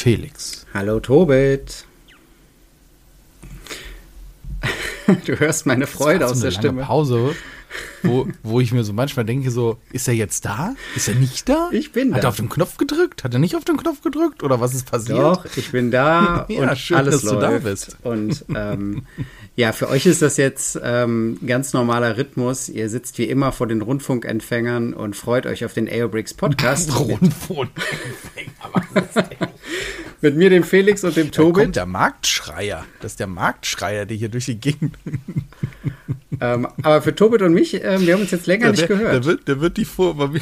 Felix. Hallo Tobit. Du hörst meine Freude aus so der Stimme. Pause, wo, wo ich mir so manchmal denke, so, ist er jetzt da? Ist er nicht da? Ich bin Hat da. er auf den Knopf gedrückt? Hat er nicht auf den Knopf gedrückt? Oder was ist passiert? Doch, ich bin da Ja, und schön, alles dass du läuft. da bist. Und ähm, ja, für euch ist das jetzt ähm, ganz normaler Rhythmus. Ihr sitzt wie immer vor den Rundfunkempfängern und freut euch auf den Aerobricks Podcast Rundfunk. Mit mir, dem Felix und dem Da kommt Tobit. der Marktschreier. Das ist der Marktschreier, der hier durch die Gegend. Ähm, aber für Tobit und mich, ähm, wir haben uns jetzt länger nicht der, gehört. Der wird, der wird die vor.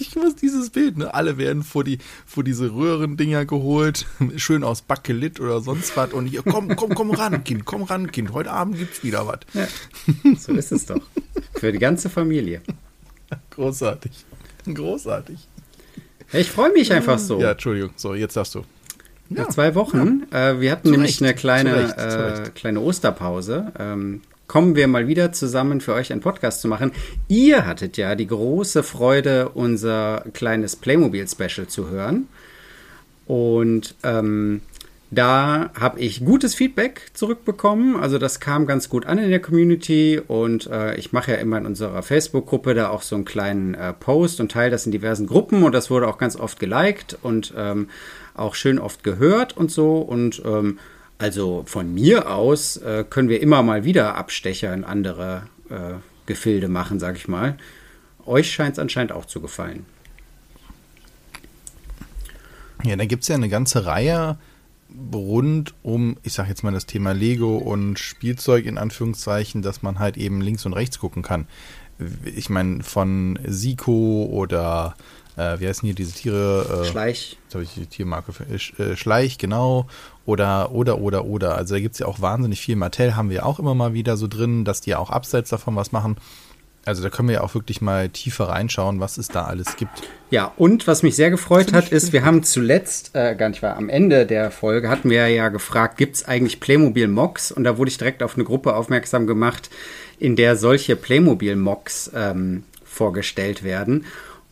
Ich muss dieses Bild, ne? Alle werden vor die, vor diese Röhrendinger geholt, schön aus Bakelit oder sonst was. Und hier, komm, komm, komm ran, Kind, komm ran, Kind. Heute Abend gibt's wieder was. so ist es doch. Für die ganze Familie. Großartig. Großartig. Ich freue mich einfach so. Ja, Entschuldigung. So, jetzt darfst du. Nach zwei Wochen. Äh, wir hatten Zu nämlich Recht, eine kleine, zu Recht, zu äh, Recht. kleine Osterpause. Ähm, kommen wir mal wieder zusammen für euch einen Podcast zu machen. Ihr hattet ja die große Freude, unser kleines Playmobil-Special zu hören. Und ähm, da habe ich gutes Feedback zurückbekommen. Also das kam ganz gut an in der Community und äh, ich mache ja immer in unserer Facebook-Gruppe da auch so einen kleinen äh, Post und teile das in diversen Gruppen und das wurde auch ganz oft geliked und ähm, auch schön oft gehört und so. Und ähm, also von mir aus äh, können wir immer mal wieder Abstecher in andere äh, Gefilde machen, sag ich mal. Euch scheint es anscheinend auch zu gefallen. Ja, da gibt's ja eine ganze Reihe rund um, ich sag jetzt mal das Thema Lego und Spielzeug in Anführungszeichen, dass man halt eben links und rechts gucken kann. Ich meine, von Siko oder äh, wie heißen hier diese Tiere? Äh, Schleich. Jetzt habe ich die Tiermarke für äh, äh, Schleich, genau. Oder, oder, oder, oder. Also da gibt's ja auch wahnsinnig viel. Mattel haben wir auch immer mal wieder so drin, dass die auch abseits davon was machen. Also da können wir ja auch wirklich mal tiefer reinschauen, was es da alles gibt. Ja, und was mich sehr gefreut hat, ist, wir haben zuletzt, äh, gar nicht wahr, am Ende der Folge hatten wir ja gefragt, gibt's eigentlich Playmobil-Mocks? Und da wurde ich direkt auf eine Gruppe aufmerksam gemacht, in der solche Playmobil-Mocks ähm, vorgestellt werden.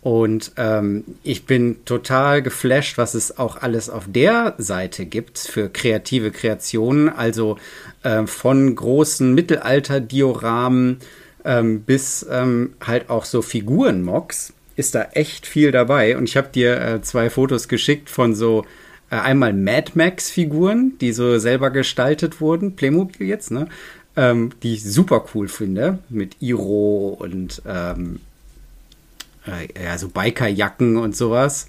Und ähm, ich bin total geflasht, was es auch alles auf der Seite gibt für kreative Kreationen. Also äh, von großen Mittelalter-Dioramen ähm, bis ähm, halt auch so Figuren-Mocks ist da echt viel dabei. Und ich habe dir äh, zwei Fotos geschickt von so äh, einmal Mad Max-Figuren, die so selber gestaltet wurden, Playmobil jetzt, ne? Ähm, die ich super cool finde, mit Iro und ähm, äh, ja, so Bikerjacken und sowas.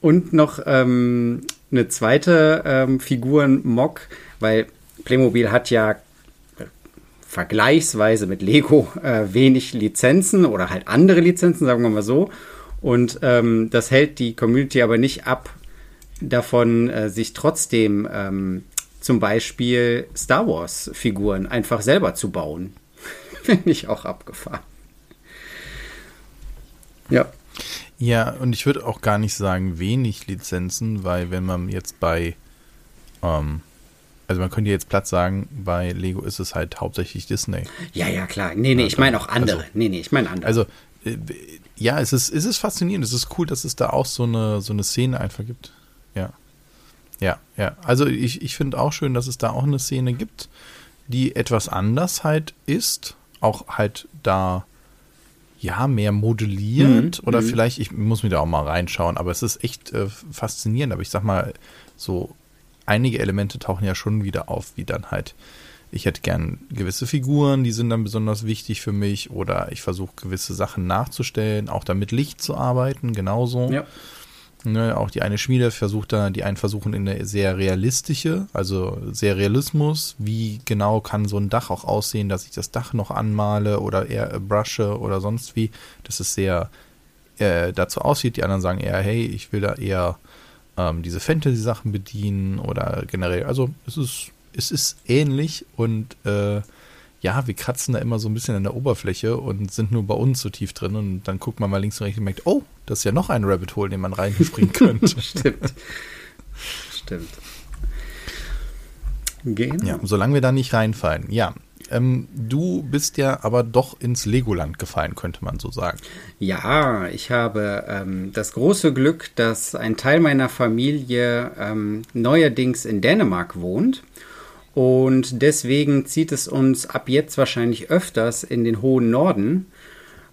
Und noch ähm, eine zweite ähm, Figuren-Mock, weil Playmobil hat ja äh, vergleichsweise mit Lego äh, wenig Lizenzen oder halt andere Lizenzen, sagen wir mal so. Und ähm, das hält die Community aber nicht ab, davon äh, sich trotzdem ähm, zum Beispiel Star Wars-Figuren einfach selber zu bauen. Finde ich auch abgefahren. Ja. Ja, und ich würde auch gar nicht sagen wenig Lizenzen, weil wenn man jetzt bei, ähm, also man könnte jetzt platt sagen, bei Lego ist es halt hauptsächlich Disney. Ja, ja, klar. Nee, nee, ich meine auch andere. Also- nee, nee, ich meine andere. Also äh, ja, es ist, es ist faszinierend, es ist cool, dass es da auch so eine, so eine Szene einfach gibt. Ja. Ja, ja. Also ich, ich finde auch schön, dass es da auch eine Szene gibt, die etwas anders halt ist, auch halt da ja, mehr modelliert Mhm, oder mhm. vielleicht, ich muss mir da auch mal reinschauen, aber es ist echt äh, faszinierend. Aber ich sag mal, so einige Elemente tauchen ja schon wieder auf, wie dann halt, ich hätte gern gewisse Figuren, die sind dann besonders wichtig für mich oder ich versuche gewisse Sachen nachzustellen, auch damit Licht zu arbeiten, genauso. ja. Ne, auch die eine Schmiede versucht da, die einen versuchen in eine sehr realistische, also sehr Realismus. Wie genau kann so ein Dach auch aussehen, dass ich das Dach noch anmale oder eher brushe oder sonst wie, dass es sehr äh, dazu aussieht. Die anderen sagen eher, hey, ich will da eher ähm, diese Fantasy-Sachen bedienen oder generell. Also es ist, es ist ähnlich und äh, ja, wir kratzen da immer so ein bisschen an der Oberfläche und sind nur bei uns so tief drin und dann guckt man mal links und rechts und merkt, oh, das ist ja noch ein Rabbit Hole, den man reinspringen könnte. Stimmt. Stimmt. Genau. ja, solange wir da nicht reinfallen. Ja, Ähm, du bist ja aber doch ins Legoland gefallen, könnte man so sagen. Ja, ich habe ähm, das große Glück, dass ein Teil meiner Familie ähm, neuerdings in Dänemark wohnt. Und deswegen zieht es uns ab jetzt wahrscheinlich öfters in den hohen Norden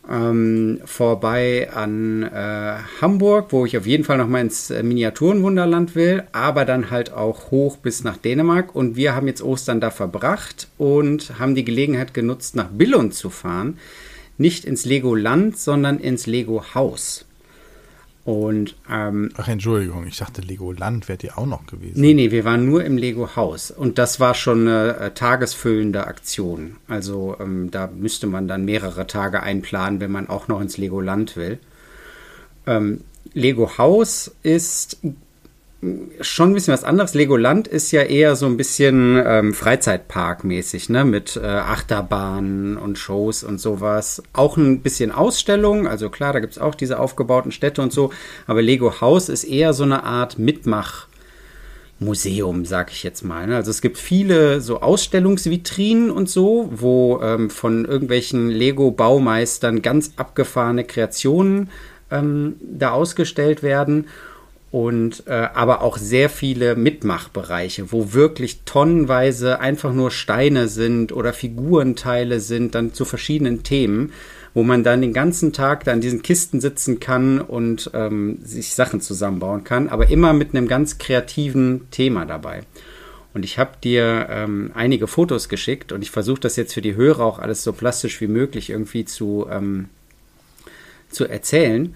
ähm, vorbei an äh, Hamburg, wo ich auf jeden Fall noch mal ins äh, Miniaturenwunderland will, aber dann halt auch hoch bis nach Dänemark. Und wir haben jetzt Ostern da verbracht und haben die Gelegenheit genutzt, nach Billund zu fahren. Nicht ins Legoland, sondern ins Lego Haus. Und, ähm, Ach, Entschuldigung, ich dachte, Legoland wäre ihr auch noch gewesen. Nee, nee, wir waren nur im Lego-Haus. Und das war schon eine äh, tagesfüllende Aktion. Also ähm, da müsste man dann mehrere Tage einplanen, wenn man auch noch ins Legoland will. Ähm, Lego Haus ist schon ein bisschen was anderes. Legoland ist ja eher so ein bisschen ähm, Freizeitpark-mäßig, ne? Mit äh, Achterbahnen und Shows und sowas. Auch ein bisschen Ausstellung, also klar, da gibt es auch diese aufgebauten Städte und so. Aber Lego Haus ist eher so eine Art Mitmach- Museum, sag ich jetzt mal. Ne? Also es gibt viele so Ausstellungsvitrinen und so, wo ähm, von irgendwelchen Lego-Baumeistern ganz abgefahrene Kreationen ähm, da ausgestellt werden und äh, aber auch sehr viele Mitmachbereiche, wo wirklich tonnenweise einfach nur Steine sind oder Figurenteile sind, dann zu verschiedenen Themen, wo man dann den ganzen Tag da in diesen Kisten sitzen kann und ähm, sich Sachen zusammenbauen kann, aber immer mit einem ganz kreativen Thema dabei. Und ich habe dir ähm, einige Fotos geschickt und ich versuche das jetzt für die Hörer auch alles so plastisch wie möglich irgendwie zu, ähm, zu erzählen.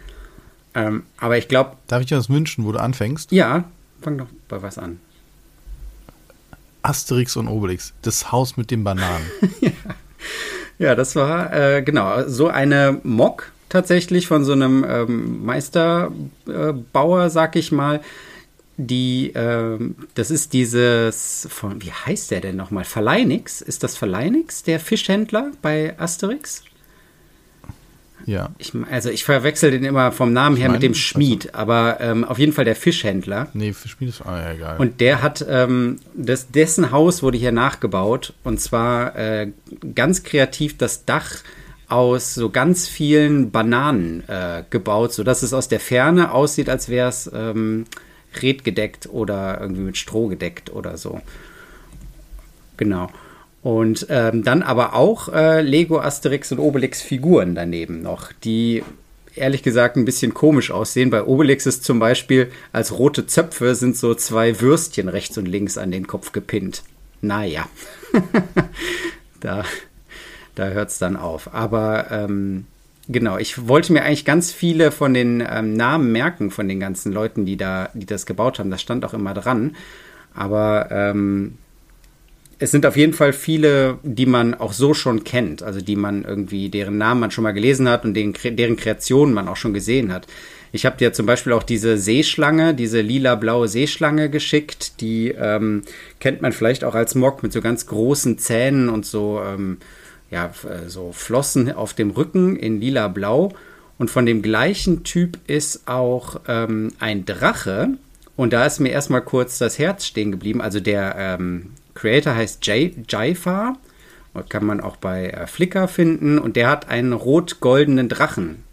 Ähm, aber ich glaube. Darf ich dir was wünschen, wo du anfängst? Ja, fang doch bei was an. Asterix und Obelix, das Haus mit den Bananen. ja. ja, das war äh, genau so eine Mock tatsächlich von so einem ähm, Meisterbauer, äh, sag ich mal. Die, äh, das ist dieses, von, wie heißt der denn nochmal? Verleinix? Ist das Verleinix, der Fischhändler bei Asterix? Ja. Ich, also ich verwechsel den immer vom Namen her meine, mit dem Schmied, also, aber ähm, auf jeden Fall der Fischhändler. Nee, Schmied ist ah, ja, egal. Und der hat, ähm, das, dessen Haus wurde hier nachgebaut und zwar äh, ganz kreativ das Dach aus so ganz vielen Bananen äh, gebaut, sodass es aus der Ferne aussieht, als wäre es ähm, redgedeckt oder irgendwie mit Stroh gedeckt oder so. Genau. Und ähm, dann aber auch äh, Lego Asterix und Obelix Figuren daneben noch, die ehrlich gesagt ein bisschen komisch aussehen. Bei Obelix ist zum Beispiel als rote Zöpfe sind so zwei Würstchen rechts und links an den Kopf gepinnt. Naja, da, da hört es dann auf. Aber ähm, genau, ich wollte mir eigentlich ganz viele von den ähm, Namen merken von den ganzen Leuten, die da, die das gebaut haben. Das stand auch immer dran. Aber ähm, es sind auf jeden Fall viele, die man auch so schon kennt, also die man irgendwie, deren Namen man schon mal gelesen hat und deren, deren Kreationen man auch schon gesehen hat. Ich habe dir zum Beispiel auch diese Seeschlange, diese lila-blaue Seeschlange geschickt. Die ähm, kennt man vielleicht auch als Mock mit so ganz großen Zähnen und so, ähm, ja, äh, so Flossen auf dem Rücken in lila-blau. Und von dem gleichen Typ ist auch ähm, ein Drache. Und da ist mir erstmal kurz das Herz stehen geblieben. Also der, ähm, Creator heißt Jay, Jaifa. Kann man auch bei äh, Flickr finden. Und der hat einen rot-goldenen Drachen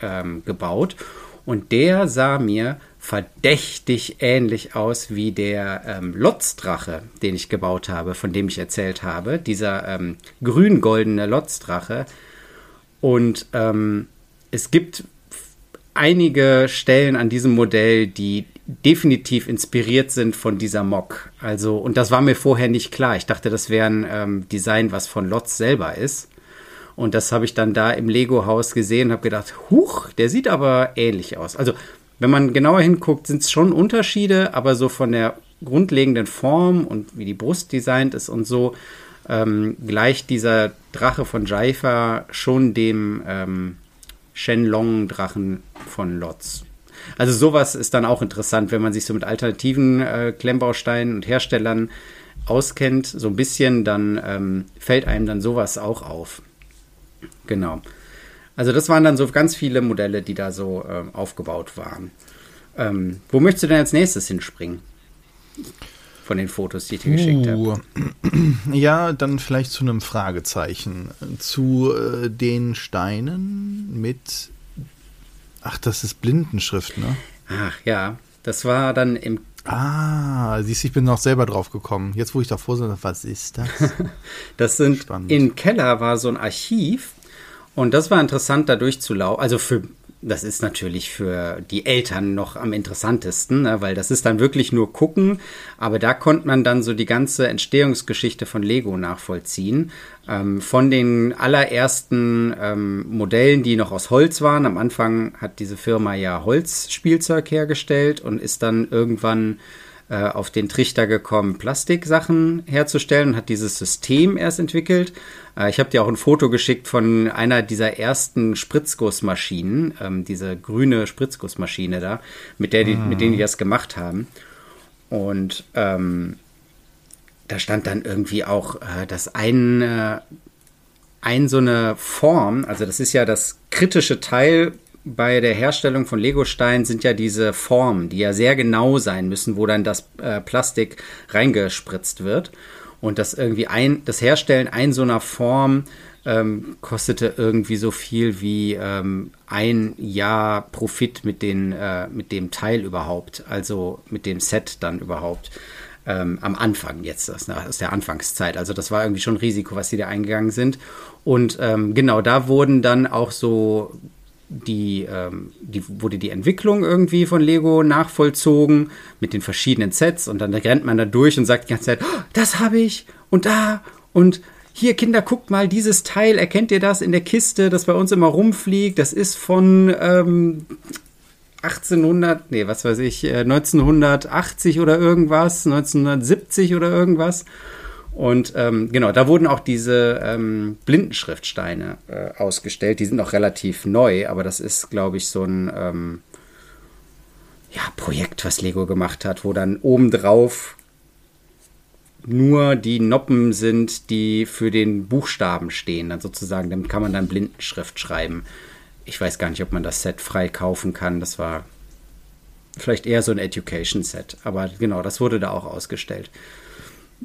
ähm, gebaut. Und der sah mir verdächtig ähnlich aus wie der ähm, Lotzdrache, den ich gebaut habe, von dem ich erzählt habe. Dieser ähm, grün-goldene Lotzdrache. Und ähm, es gibt einige Stellen an diesem Modell, die definitiv inspiriert sind von dieser Mock. Also, und das war mir vorher nicht klar. Ich dachte, das wäre ein ähm, Design, was von Lotz selber ist. Und das habe ich dann da im Lego-Haus gesehen und habe gedacht, huch, der sieht aber ähnlich aus. Also, wenn man genauer hinguckt, sind es schon Unterschiede, aber so von der grundlegenden Form und wie die Brust designt ist und so, ähm, gleicht dieser Drache von Jaifa schon dem ähm, Shenlong-Drachen von Lotz. Also sowas ist dann auch interessant, wenn man sich so mit alternativen äh, Klemmbausteinen und Herstellern auskennt, so ein bisschen, dann ähm, fällt einem dann sowas auch auf. Genau. Also das waren dann so ganz viele Modelle, die da so äh, aufgebaut waren. Ähm, wo möchtest du denn als nächstes hinspringen? von den Fotos, die ich dir geschickt uh, habe. Ja, dann vielleicht zu einem Fragezeichen. Zu äh, den Steinen mit. Ach, das ist Blindenschrift, ne? Ach ja, das war dann im Ah, siehst du, ich bin noch selber drauf gekommen. Jetzt, wo ich davor bin, was ist das? das sind, Spannend. im Keller war so ein Archiv und das war interessant, da durchzulaufen. Also für das ist natürlich für die Eltern noch am interessantesten, ne, weil das ist dann wirklich nur gucken. Aber da konnte man dann so die ganze Entstehungsgeschichte von Lego nachvollziehen. Ähm, von den allerersten ähm, Modellen, die noch aus Holz waren. Am Anfang hat diese Firma ja Holzspielzeug hergestellt und ist dann irgendwann äh, auf den Trichter gekommen, Plastiksachen herzustellen und hat dieses System erst entwickelt. Äh, ich habe dir auch ein Foto geschickt von einer dieser ersten Spritzgussmaschinen, ähm, diese grüne Spritzgussmaschine da, mit der die, mhm. mit denen die das gemacht haben. Und ähm, da stand dann irgendwie auch, äh, dass ein, äh, ein so eine Form, also das ist ja das kritische Teil bei der Herstellung von Legosteinen sind ja diese Formen, die ja sehr genau sein müssen, wo dann das äh, Plastik reingespritzt wird. Und das irgendwie ein, das Herstellen ein so einer Form ähm, kostete irgendwie so viel wie ähm, ein Jahr Profit mit, den, äh, mit dem Teil überhaupt, also mit dem Set dann überhaupt. Ähm, am Anfang jetzt, das, aus der Anfangszeit. Also das war irgendwie schon ein Risiko, was sie da eingegangen sind. Und ähm, genau, da wurden dann auch so die, ähm, die, wurde die Entwicklung irgendwie von Lego nachvollzogen mit den verschiedenen Sets und dann rennt man da durch und sagt die ganze Zeit, oh, das habe ich und da und hier Kinder, guckt mal dieses Teil, erkennt ihr das in der Kiste, das bei uns immer rumfliegt, das ist von ähm, 1800, nee, was weiß ich, 1980 äh, oder irgendwas, 1970 oder irgendwas. Und ähm, genau, da wurden auch diese ähm, Blindenschriftsteine äh, ausgestellt. Die sind noch relativ neu, aber das ist, glaube ich, so ein ähm, ja, Projekt, was Lego gemacht hat, wo dann obendrauf nur die Noppen sind, die für den Buchstaben stehen, dann sozusagen. Damit kann man dann Blindenschrift schreiben. Ich weiß gar nicht, ob man das Set frei kaufen kann. Das war vielleicht eher so ein Education-Set. Aber genau, das wurde da auch ausgestellt.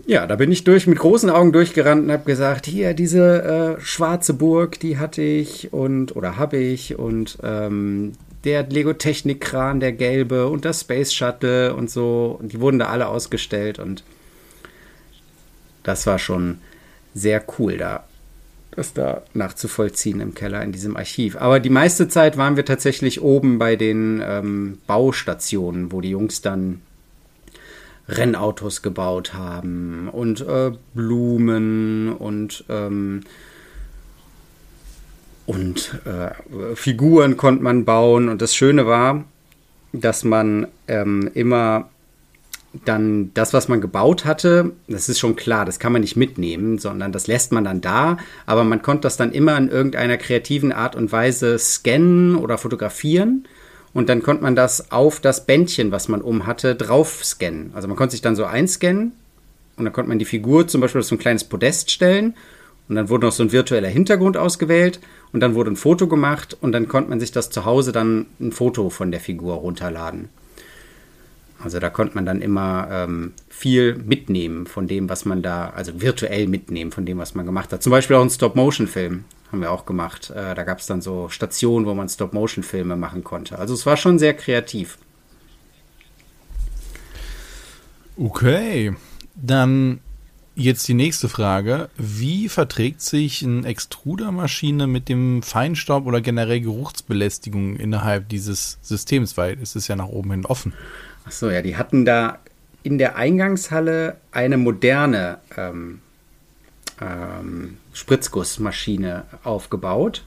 Ja, da bin ich durch mit großen Augen durchgerannt und habe gesagt, hier diese äh, schwarze Burg, die hatte ich und oder habe ich und ähm, der Lego Technik Kran, der gelbe und das Space Shuttle und so und die wurden da alle ausgestellt und das war schon sehr cool da das da nachzuvollziehen im Keller in diesem Archiv. Aber die meiste Zeit waren wir tatsächlich oben bei den ähm, Baustationen, wo die Jungs dann Rennautos gebaut haben und äh, Blumen und ähm, und äh, Figuren konnte man bauen. Und das Schöne war, dass man ähm, immer dann das, was man gebaut hatte, das ist schon klar, das kann man nicht mitnehmen, sondern das lässt man dann da, aber man konnte das dann immer in irgendeiner kreativen Art und Weise scannen oder fotografieren und dann konnte man das auf das Bändchen, was man um hatte, drauf scannen. Also man konnte sich dann so einscannen und dann konnte man die Figur zum Beispiel auf so ein kleines Podest stellen und dann wurde noch so ein virtueller Hintergrund ausgewählt und dann wurde ein Foto gemacht und dann konnte man sich das zu Hause dann ein Foto von der Figur runterladen. Also da konnte man dann immer ähm, viel mitnehmen von dem, was man da, also virtuell mitnehmen von dem, was man gemacht hat. Zum Beispiel auch ein Stop-Motion-Film haben wir auch gemacht. Äh, da gab es dann so Stationen, wo man Stop-Motion-Filme machen konnte. Also es war schon sehr kreativ. Okay, dann jetzt die nächste Frage. Wie verträgt sich eine Extrudermaschine mit dem Feinstaub oder generell Geruchsbelästigung innerhalb dieses Systems? Weil es ist ja nach oben hin offen. Achso, ja, die hatten da in der Eingangshalle eine moderne ähm, ähm, Spritzgussmaschine aufgebaut.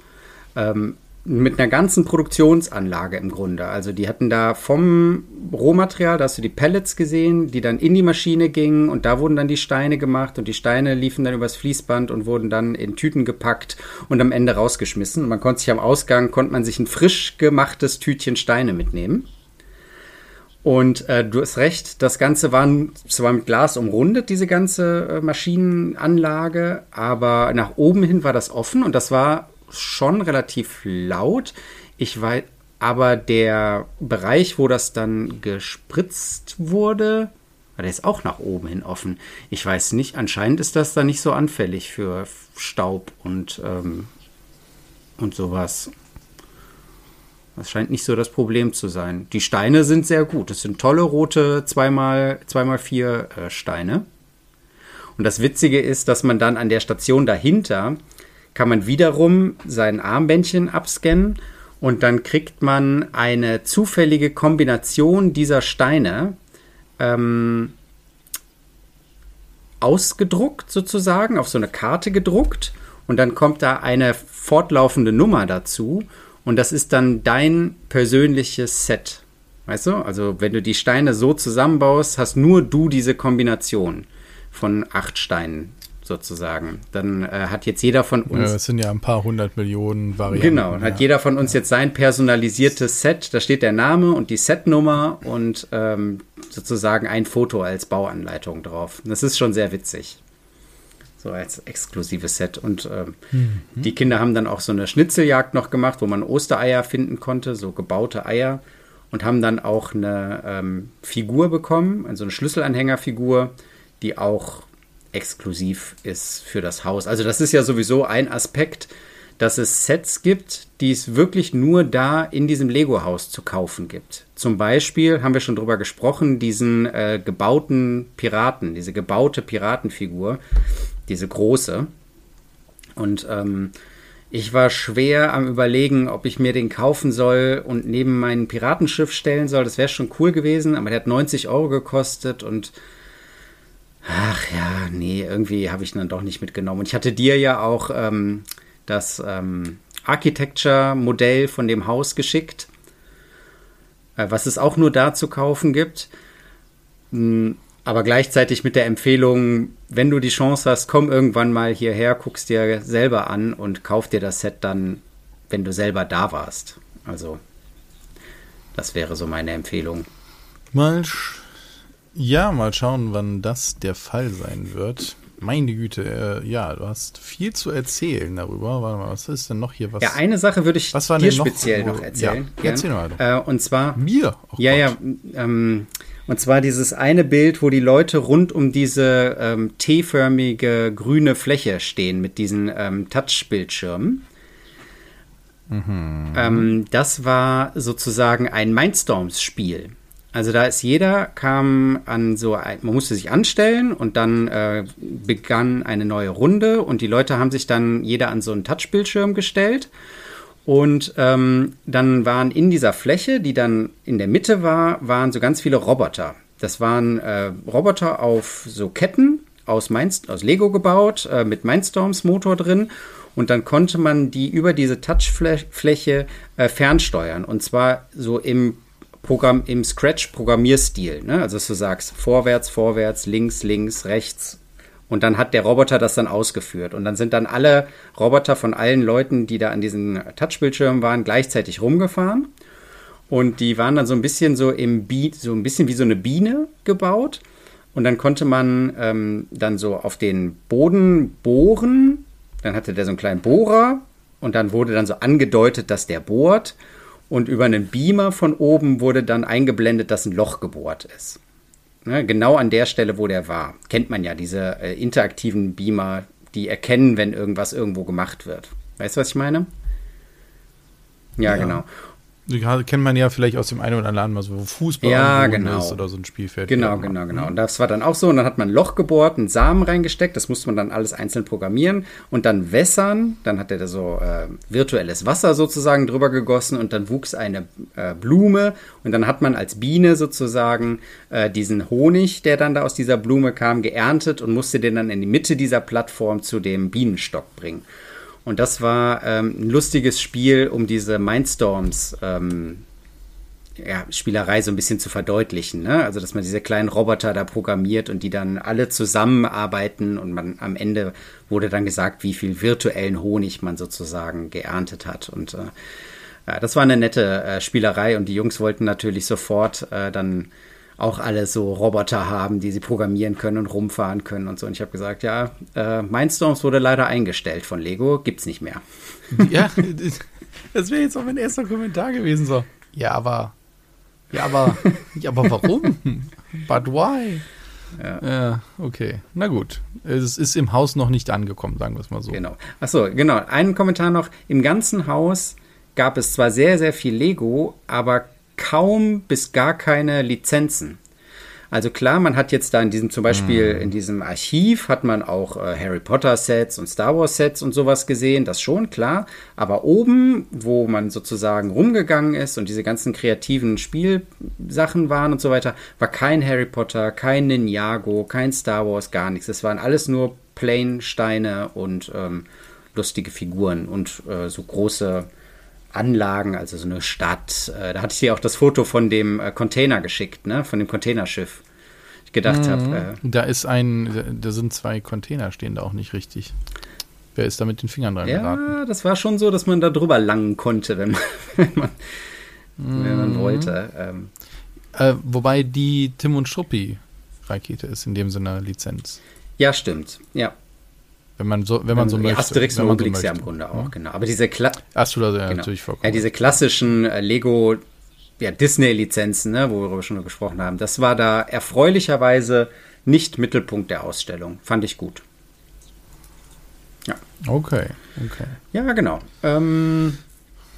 Ähm, mit einer ganzen Produktionsanlage im Grunde. Also die hatten da vom Rohmaterial, da hast du die Pellets gesehen, die dann in die Maschine gingen und da wurden dann die Steine gemacht und die Steine liefen dann übers Fließband und wurden dann in Tüten gepackt und am Ende rausgeschmissen. Und man konnte sich am Ausgang, konnte man sich ein frisch gemachtes Tütchen Steine mitnehmen. Und äh, du hast recht, das Ganze war zwar mit Glas umrundet, diese ganze äh, Maschinenanlage, aber nach oben hin war das offen und das war schon relativ laut. Ich weiß, aber der Bereich, wo das dann gespritzt wurde, Aber der ist auch nach oben hin offen. Ich weiß nicht, anscheinend ist das da nicht so anfällig für Staub und, ähm, und sowas. Das scheint nicht so das Problem zu sein. Die Steine sind sehr gut. Das sind tolle rote 2x4 äh, Steine. Und das Witzige ist, dass man dann an der Station dahinter kann man wiederum sein Armbändchen abscannen und dann kriegt man eine zufällige Kombination dieser Steine ähm, ausgedruckt sozusagen, auf so eine Karte gedruckt und dann kommt da eine fortlaufende Nummer dazu und das ist dann dein persönliches Set. Weißt du? Also wenn du die Steine so zusammenbaust, hast nur du diese Kombination von acht Steinen sozusagen. Dann äh, hat jetzt jeder von uns. Ja, es sind ja ein paar hundert Millionen Varianten. Genau, ja. hat jeder von uns jetzt sein personalisiertes Set. Da steht der Name und die Setnummer und ähm, sozusagen ein Foto als Bauanleitung drauf. Das ist schon sehr witzig. So als exklusives Set. Und ähm, mhm. die Kinder haben dann auch so eine Schnitzeljagd noch gemacht, wo man Ostereier finden konnte, so gebaute Eier. Und haben dann auch eine ähm, Figur bekommen, also eine Schlüsselanhängerfigur, die auch exklusiv ist für das Haus. Also das ist ja sowieso ein Aspekt, dass es Sets gibt, die es wirklich nur da in diesem Lego-Haus zu kaufen gibt. Zum Beispiel haben wir schon drüber gesprochen, diesen äh, gebauten Piraten, diese gebaute Piratenfigur, diese große. Und ähm, ich war schwer am Überlegen, ob ich mir den kaufen soll und neben mein Piratenschiff stellen soll. Das wäre schon cool gewesen, aber der hat 90 Euro gekostet und ach ja, nee, irgendwie habe ich ihn dann doch nicht mitgenommen. Und ich hatte dir ja auch ähm, das ähm, Architecture-Modell von dem Haus geschickt, äh, was es auch nur da zu kaufen gibt. Hm, aber gleichzeitig mit der Empfehlung, wenn du die Chance hast, komm irgendwann mal hierher, guckst dir selber an und kauf dir das Set dann, wenn du selber da warst. Also, das wäre so meine Empfehlung. Mal, ja, mal schauen, wann das der Fall sein wird. Meine Güte, äh, ja, du hast viel zu erzählen darüber. Warte mal, was ist denn noch hier? Was, ja, eine Sache würde ich dir speziell noch, noch erzählen. Ja, erzähl mal. Äh, und zwar. Mir? Oh ja, Gott. ja. Ähm, und zwar dieses eine Bild, wo die Leute rund um diese ähm, T-förmige grüne Fläche stehen mit diesen ähm, Touch-Bildschirmen. Mhm. Ähm, das war sozusagen ein Mindstorms-Spiel. Also da ist jeder, kam an so, ein, man musste sich anstellen und dann äh, begann eine neue Runde und die Leute haben sich dann jeder an so einen Touchbildschirm gestellt. Und ähm, dann waren in dieser Fläche, die dann in der Mitte war, waren so ganz viele Roboter. Das waren äh, Roboter auf so Ketten aus, Mind aus Lego gebaut, äh, mit Mindstorms Motor drin. Und dann konnte man die über diese Touchfläche äh, fernsteuern. Und zwar so im Programm im Scratch-Programmierstil. Ne? Also dass du sagst, vorwärts, vorwärts, links, links, rechts. Und dann hat der Roboter das dann ausgeführt. Und dann sind dann alle Roboter von allen Leuten, die da an diesen Touchbildschirmen waren, gleichzeitig rumgefahren. Und die waren dann so ein bisschen so im Beat, so ein bisschen wie so eine Biene gebaut. Und dann konnte man ähm, dann so auf den Boden bohren. Dann hatte der so einen kleinen Bohrer. Und dann wurde dann so angedeutet, dass der bohrt und über einen Beamer von oben wurde dann eingeblendet, dass ein Loch gebohrt ist. Ne, genau an der Stelle, wo der war. Kennt man ja, diese äh, interaktiven Beamer, die erkennen, wenn irgendwas irgendwo gemacht wird. Weißt du, was ich meine? Ja, ja. genau. Kennt man ja vielleicht aus dem einen oder anderen mal so Fußball ja, genau. oder so ein Spielfeld. Genau, genau, genau. Und das war dann auch so. Und dann hat man ein Loch gebohrt, einen Samen reingesteckt. Das musste man dann alles einzeln programmieren und dann wässern. Dann hat er da so äh, virtuelles Wasser sozusagen drüber gegossen und dann wuchs eine äh, Blume. Und dann hat man als Biene sozusagen äh, diesen Honig, der dann da aus dieser Blume kam, geerntet und musste den dann in die Mitte dieser Plattform zu dem Bienenstock bringen. Und das war ähm, ein lustiges Spiel, um diese Mindstorms ähm, ja, Spielerei so ein bisschen zu verdeutlichen. Ne? Also, dass man diese kleinen Roboter da programmiert und die dann alle zusammenarbeiten und man am Ende wurde dann gesagt, wie viel virtuellen Honig man sozusagen geerntet hat. Und äh, ja, das war eine nette äh, Spielerei und die Jungs wollten natürlich sofort äh, dann auch alle so Roboter haben, die sie programmieren können und rumfahren können und so. Und ich habe gesagt, ja, äh, Mindstorms wurde leider eingestellt von Lego, gibt's nicht mehr. Ja, das wäre jetzt auch mein erster Kommentar gewesen so. Ja, aber, ja, aber, ja, aber warum? But why? Ja. ja, okay. Na gut. Es ist im Haus noch nicht angekommen, sagen wir es mal so. Genau. Achso, genau. Einen Kommentar noch. Im ganzen Haus gab es zwar sehr, sehr viel Lego, aber kaum bis gar keine Lizenzen. Also klar, man hat jetzt da in diesem zum Beispiel mm. in diesem Archiv hat man auch äh, Harry Potter Sets und Star Wars Sets und sowas gesehen, das schon klar. Aber oben, wo man sozusagen rumgegangen ist und diese ganzen kreativen Spielsachen waren und so weiter, war kein Harry Potter, kein Ninjago, kein Star Wars, gar nichts. Es waren alles nur Plain Steine und ähm, lustige Figuren und äh, so große Anlagen, also so eine Stadt. Äh, da hatte ich dir auch das Foto von dem äh, Container geschickt, ne? Von dem Containerschiff. Ich gedacht mhm. habe. Äh, da ist ein, da sind zwei Container, stehen da auch nicht richtig. Wer ist da mit den Fingern dran ja, geraten? Ja, das war schon so, dass man da drüber langen konnte, wenn man, wenn man, mhm. wenn man wollte. Ähm. Äh, wobei die Tim und Schuppi Rakete ist in dem Sinne Lizenz. Ja, stimmt. Ja. Wenn man so, wenn man so möchte. Asterix und Obelix so ja im Grunde auch, hm? genau. Aber diese, Kla Hast du da ja, genau. Ja, diese klassischen äh, Lego ja, Disney-Lizenzen, ne, worüber wir schon gesprochen haben, das war da erfreulicherweise nicht Mittelpunkt der Ausstellung. Fand ich gut. Ja. Okay, okay. Ja, genau. Ähm,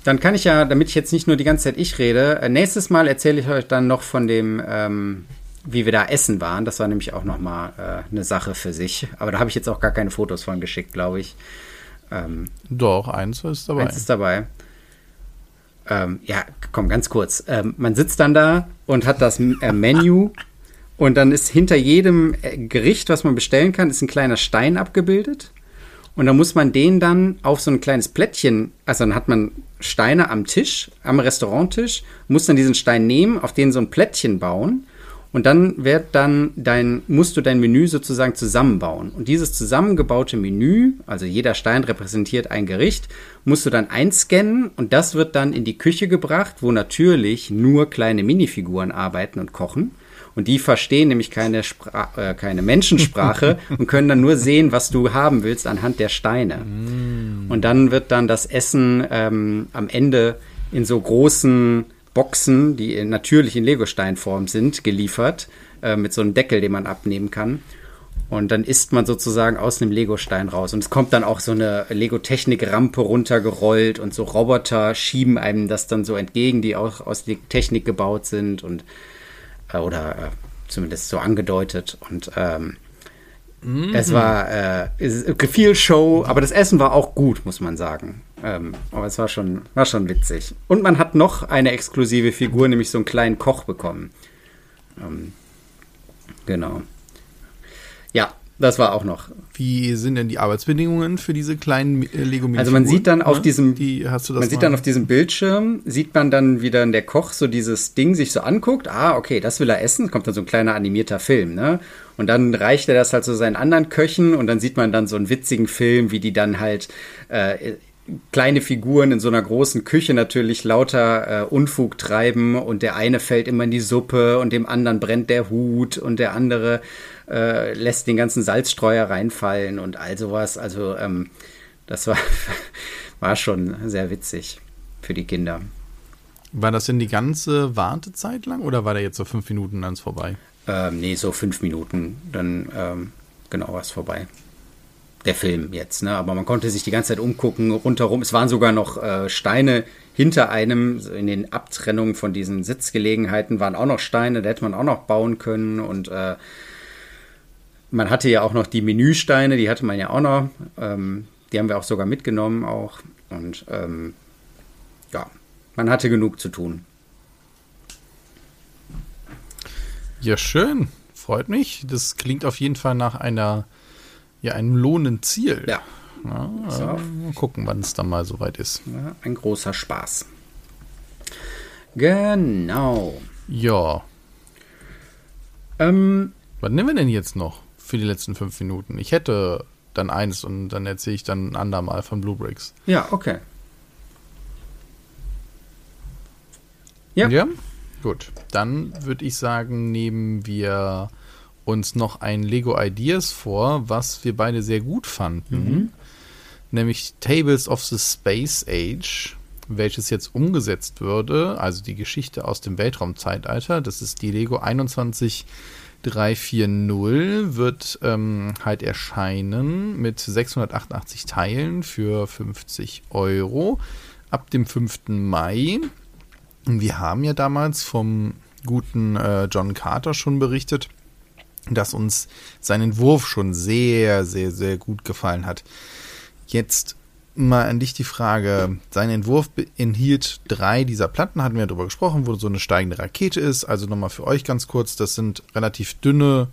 dann kann ich ja, damit ich jetzt nicht nur die ganze Zeit ich rede, äh, nächstes Mal erzähle ich euch dann noch von dem ähm, wie wir da essen waren. Das war nämlich auch nochmal äh, eine Sache für sich. Aber da habe ich jetzt auch gar keine Fotos von geschickt, glaube ich. Ähm, Doch, eins ist dabei. Eins ist dabei. Ähm, ja, komm, ganz kurz. Ähm, man sitzt dann da und hat das äh, Menü und dann ist hinter jedem äh, Gericht, was man bestellen kann, ist ein kleiner Stein abgebildet. Und dann muss man den dann auf so ein kleines Plättchen, also dann hat man Steine am Tisch, am Restauranttisch, muss dann diesen Stein nehmen, auf den so ein Plättchen bauen und dann wird dann dein, musst du dein Menü sozusagen zusammenbauen. Und dieses zusammengebaute Menü, also jeder Stein repräsentiert ein Gericht, musst du dann einscannen und das wird dann in die Küche gebracht, wo natürlich nur kleine Minifiguren arbeiten und kochen. Und die verstehen nämlich keine, Spra äh, keine Menschensprache und können dann nur sehen, was du haben willst anhand der Steine. Mm. Und dann wird dann das Essen ähm, am Ende in so großen Boxen, die natürlich in Legosteinform sind, geliefert, äh, mit so einem Deckel, den man abnehmen kann. Und dann isst man sozusagen aus einem Legostein raus. Und es kommt dann auch so eine Lego-Technik-Rampe runtergerollt und so Roboter schieben einem das dann so entgegen, die auch aus Technik gebaut sind und äh, oder äh, zumindest so angedeutet. Und ähm, mhm. es war äh, viel Show, aber das Essen war auch gut, muss man sagen. Ähm, aber es war schon, war schon witzig. Und man hat noch eine exklusive Figur, nämlich so einen kleinen Koch bekommen. Ähm, genau. Ja, das war auch noch. Wie sind denn die Arbeitsbedingungen für diese kleinen äh, lego Also man sieht dann auf diesem, die, man sieht dann auf diesem Bildschirm, sieht man dann, wie dann der Koch so dieses Ding sich so anguckt. Ah, okay, das will er essen. Kommt dann so ein kleiner animierter Film, ne? Und dann reicht er das halt so seinen anderen Köchen und dann sieht man dann so einen witzigen Film, wie die dann halt äh, kleine Figuren in so einer großen Küche natürlich lauter äh, Unfug treiben und der eine fällt immer in die Suppe und dem anderen brennt der Hut und der andere äh, lässt den ganzen Salzstreuer reinfallen und all sowas. Also ähm, das war, war schon sehr witzig für die Kinder. War das denn die ganze Wartezeit lang oder war da jetzt so fünf Minuten dann vorbei? Ähm, nee, so fünf Minuten, dann ähm, genau war es vorbei der Film jetzt, ne? Aber man konnte sich die ganze Zeit umgucken, rundherum. Es waren sogar noch äh, Steine hinter einem, in den Abtrennungen von diesen Sitzgelegenheiten waren auch noch Steine, da hätte man auch noch bauen können. Und äh, man hatte ja auch noch die Menüsteine, die hatte man ja auch noch. Ähm, die haben wir auch sogar mitgenommen auch. Und ähm, ja, man hatte genug zu tun. Ja, schön. Freut mich. Das klingt auf jeden Fall nach einer ja, einem lohnenden Ziel. Ja. ja so. mal gucken, wann es dann mal soweit ist. Ein großer Spaß. Genau. Ja. Ähm, Was nehmen wir denn jetzt noch für die letzten fünf Minuten? Ich hätte dann eins und dann erzähle ich dann ein andermal von Blue Bricks. Ja, okay. Ja. Ja? Gut. Dann würde ich sagen, nehmen wir uns noch ein Lego Ideas vor, was wir beide sehr gut fanden. Mhm. Nämlich Tables of the Space Age, welches jetzt umgesetzt würde, also die Geschichte aus dem Weltraumzeitalter. Das ist die Lego 21 340 wird ähm, halt erscheinen mit 688 Teilen für 50 Euro ab dem 5. Mai. Wir haben ja damals vom guten äh, John Carter schon berichtet, dass uns sein Entwurf schon sehr, sehr, sehr gut gefallen hat. Jetzt mal an dich die Frage. Sein Entwurf enthielt drei dieser Platten, hatten wir darüber gesprochen, wo so eine steigende Rakete ist. Also nochmal für euch ganz kurz, das sind relativ dünne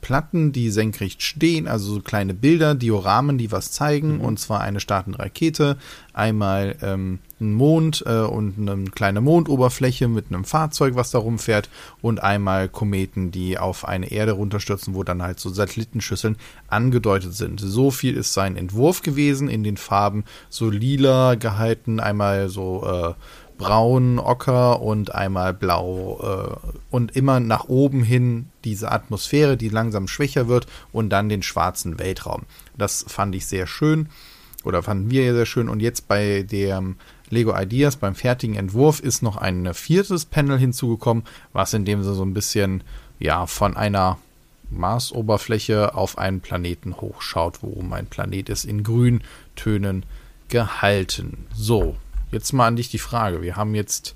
Platten, die senkrecht stehen, also so kleine Bilder, Dioramen, die was zeigen, mhm. und zwar eine startende Rakete, einmal ähm, ein Mond äh, und eine kleine Mondoberfläche mit einem Fahrzeug, was da rumfährt, und einmal Kometen, die auf eine Erde runterstürzen, wo dann halt so Satellitenschüsseln angedeutet sind. So viel ist sein Entwurf gewesen in den Farben so lila gehalten, einmal so äh, braun, ocker und einmal blau äh, und immer nach oben hin diese Atmosphäre, die langsam schwächer wird und dann den schwarzen Weltraum. Das fand ich sehr schön oder fanden wir sehr schön und jetzt bei dem Lego Ideas beim fertigen Entwurf ist noch ein viertes Panel hinzugekommen, was in dem so ein bisschen ja von einer Marsoberfläche auf einen Planeten hochschaut, worum ein Planet ist in Grüntönen gehalten. So, jetzt mal an dich die Frage. Wir haben jetzt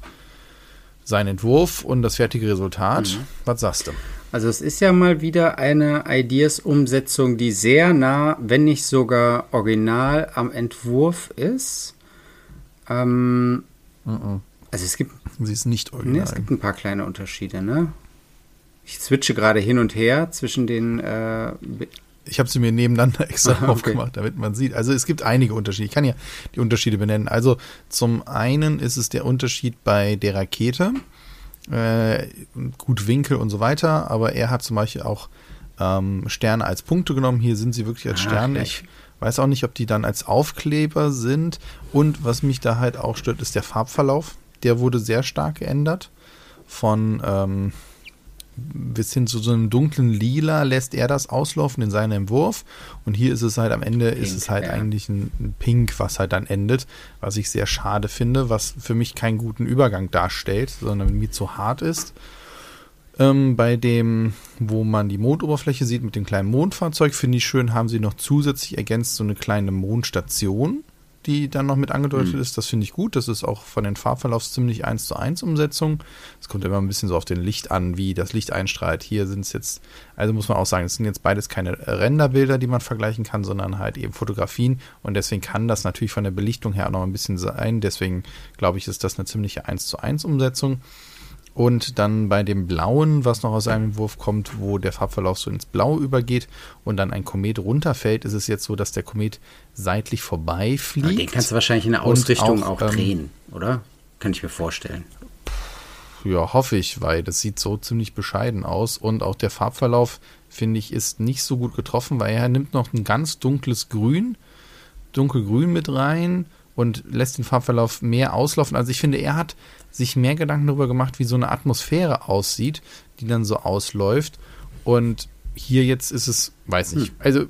seinen Entwurf und das fertige Resultat. Mhm. Was sagst du? Also es ist ja mal wieder eine Ideas-Umsetzung, die sehr nah, wenn nicht sogar original am Entwurf ist. Ähm, mhm. Also es gibt. Sie ist nicht original. Nee, es gibt ein paar kleine Unterschiede, ne? Ich switche gerade hin und her zwischen den äh, ich habe sie mir nebeneinander extra Aha, okay. aufgemacht, damit man sieht. Also es gibt einige Unterschiede. Ich kann ja die Unterschiede benennen. Also zum einen ist es der Unterschied bei der Rakete. Äh, gut Winkel und so weiter, aber er hat zum Beispiel auch ähm, Sterne als Punkte genommen. Hier sind sie wirklich als Sterne. Ich weiß auch nicht, ob die dann als Aufkleber sind. Und was mich da halt auch stört, ist der Farbverlauf. Der wurde sehr stark geändert. Von ähm, bisschen zu so einem dunklen Lila lässt er das auslaufen in seinem Entwurf. Und hier ist es halt am Ende, Pink, ist es halt ja. eigentlich ein, ein, Pink, was halt dann endet, was ich sehr schade finde, was für mich keinen guten Übergang darstellt, sondern mir zu hart ist. Ähm, bei dem, wo man die Mondoberfläche sieht mit dem kleinen Mondfahrzeug, finde ich schön, haben sie noch zusätzlich ergänzt so eine kleine Mondstation die dann noch mit angedeutet mhm. ist. Das finde ich gut. Das ist auch von den Farbverlaufs ziemlich 1 zu 1 Umsetzung. Es kommt immer ein bisschen so auf den Licht an, wie das Licht einstrahlt. Hier sind es jetzt, also muss man auch sagen, es sind jetzt beides keine Renderbilder, die man vergleichen kann, sondern halt eben Fotografien. Und deswegen kann das natürlich von der Belichtung her auch noch ein bisschen sein. Deswegen glaube ich, ist das eine ziemliche 1 zu 1 Umsetzung. Und dann bei dem Blauen, was noch aus einem Entwurf kommt, wo der Farbverlauf so ins Blau übergeht und dann ein Komet runterfällt, ist es jetzt so, dass der Komet seitlich vorbeifliegt. Den kannst du wahrscheinlich in der Ausrichtung auch, auch ähm, drehen, oder? Kann ich mir vorstellen. Ja, hoffe ich, weil das sieht so ziemlich bescheiden aus und auch der Farbverlauf, finde ich, ist nicht so gut getroffen, weil er nimmt noch ein ganz dunkles Grün, dunkelgrün mit rein und lässt den Farbverlauf mehr auslaufen. Also ich finde, er hat sich mehr Gedanken darüber gemacht, wie so eine Atmosphäre aussieht, die dann so ausläuft. Und hier jetzt ist es, weiß nicht. Hm. Also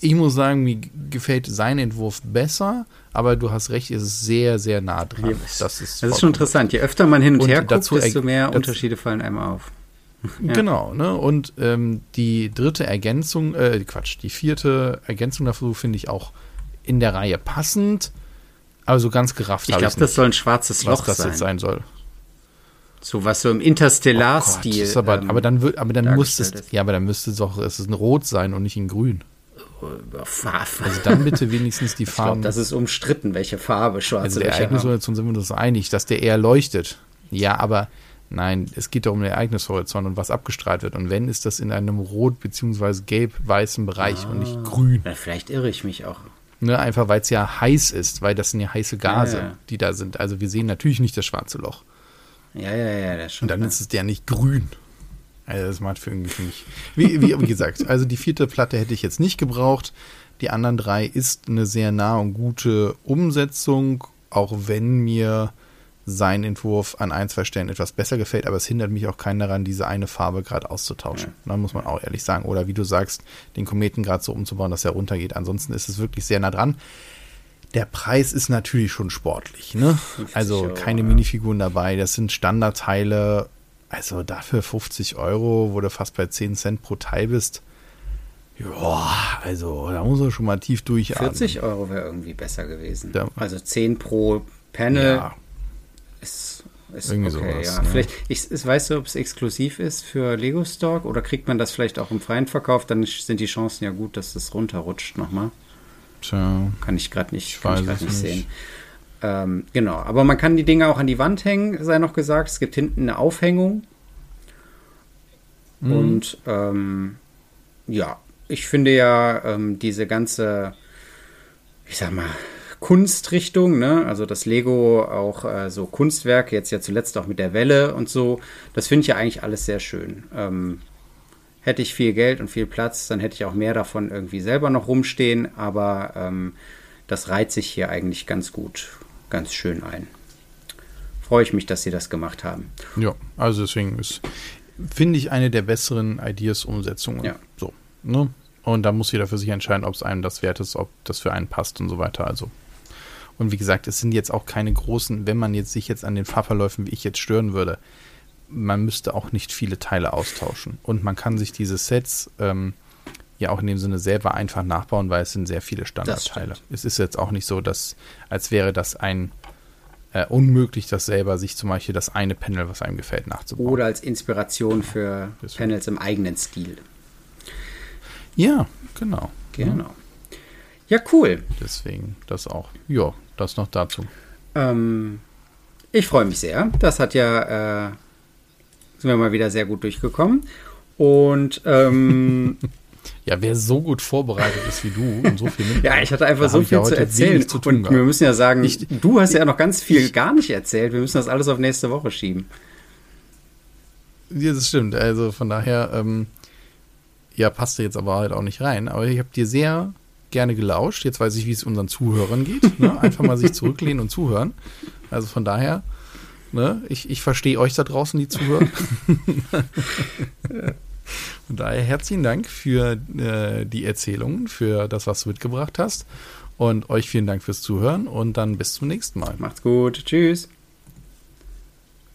ich muss sagen, mir gefällt sein Entwurf besser, aber du hast recht, es ist sehr, sehr nah dran. Das ist, das ist schon interessant. Je öfter man hin und, und her guckt, desto mehr Unterschiede fallen einem auf. Ja. Genau, ne? Und ähm, die dritte Ergänzung, äh, Quatsch, die vierte Ergänzung dafür finde ich auch in der Reihe passend. Aber so ganz gerafft Ich glaube, das soll ein schwarzes Loch was das sein. jetzt sein soll. So was so im Interstellar-Stil. Oh aber, ähm, aber dann, aber dann müsste es, ja, aber dann müsste es doch, es ist ein Rot sein und nicht ein Grün. Also dann bitte wenigstens die. Ich glaube, das ist umstritten, welche Farbe schwarze Also der Ereignishorizont sind wir uns einig, dass der eher leuchtet. Ja, aber nein, es geht doch um den Ereignishorizont und was abgestrahlt wird. Und wenn, ist das in einem rot- bzw. gelb-weißen Bereich ah, und nicht ah. grün. Vielleicht irre ich mich auch. Ne, einfach weil es ja heiß ist, weil das sind ja heiße Gase, ja, ja. die da sind. Also wir sehen natürlich nicht das schwarze Loch. Ja, ja, ja, das schon. Und dann ist es ja nicht grün. Also das macht für irgendwie nicht. Wie, wie, wie gesagt, also die vierte Platte hätte ich jetzt nicht gebraucht. Die anderen drei ist eine sehr nahe und gute Umsetzung, auch wenn mir sein Entwurf an ein, zwei Stellen etwas besser gefällt, aber es hindert mich auch keinen daran, diese eine Farbe gerade auszutauschen. Ja. Da muss man auch ehrlich sagen. Oder wie du sagst, den Kometen gerade so umzubauen, dass er runtergeht. Ansonsten ist es wirklich sehr nah dran. Der Preis ist natürlich schon sportlich, ne? Also keine Minifiguren dabei, das sind Standardteile Also dafür 50 Euro, wo du fast bei 10 Cent pro Teil bist. Ja, also da muss man schon mal tief durchatmen. 40 Euro wäre irgendwie besser gewesen. Ja. Also 10 pro Panel ja. Ist, ist irgendwie okay. Sowas, ja. Ne? Vielleicht, ich, ich, weißt du, ob es exklusiv ist für Lego Stock oder kriegt man das vielleicht auch im freien Verkauf? Dann sind die Chancen ja gut, dass das runterrutscht nochmal. Tja. Kann ich gerade nicht, ich kann ich nicht sehen. Ähm, genau, aber man kann die Dinge auch an die Wand hängen, sei noch gesagt. Es gibt hinten eine Aufhängung. Mhm. Und ähm, ja, ich finde ja ähm, diese ganze, ich sag mal, Kunstrichtung, ne? also das Lego auch äh, so Kunstwerke, jetzt ja zuletzt auch mit der Welle und so, das finde ich ja eigentlich alles sehr schön. Ähm, hätte ich viel Geld und viel Platz, dann hätte ich auch mehr davon irgendwie selber noch rumstehen, aber ähm, das reiht sich hier eigentlich ganz gut, ganz schön ein. Freue ich mich, dass Sie das gemacht haben. Ja, also deswegen ist, finde ich, eine der besseren Ideas-Umsetzungen. Ja. So, ne? Und da muss jeder für sich entscheiden, ob es einem das wert ist, ob das für einen passt und so weiter. Also. Und wie gesagt, es sind jetzt auch keine großen, wenn man jetzt sich jetzt an den Fahrverläufen wie ich jetzt stören würde, man müsste auch nicht viele Teile austauschen. Und man kann sich diese Sets ähm, ja auch in dem Sinne selber einfach nachbauen, weil es sind sehr viele Standardteile. Es ist jetzt auch nicht so, dass, als wäre das ein äh, unmöglich, das selber sich zum Beispiel das eine Panel, was einem gefällt, nachzubauen. Oder als Inspiration für Panels im eigenen Stil. Ja, genau. Genau. Ja, cool. Deswegen das auch. Ja, das noch dazu. Ähm, ich freue mich sehr. Das hat ja, äh, sind wir mal wieder sehr gut durchgekommen. Und ähm, ja, wer so gut vorbereitet ist wie du und so viel mit, Ja, ich hatte einfach so viel ja zu erzählen. Zu und gehabt. wir müssen ja sagen, ich, du hast ja noch ganz viel ich, gar nicht erzählt. Wir müssen das alles auf nächste Woche schieben. Ja, das stimmt. Also von daher, ähm, ja, passte jetzt aber halt auch nicht rein. Aber ich habe dir sehr gerne gelauscht. Jetzt weiß ich, wie es unseren Zuhörern geht. Ne? Einfach mal sich zurücklehnen und zuhören. Also von daher, ne? ich, ich verstehe euch da draußen, die zuhören. Von daher herzlichen Dank für äh, die Erzählungen, für das, was du mitgebracht hast. Und euch vielen Dank fürs Zuhören und dann bis zum nächsten Mal. Macht's gut. Tschüss.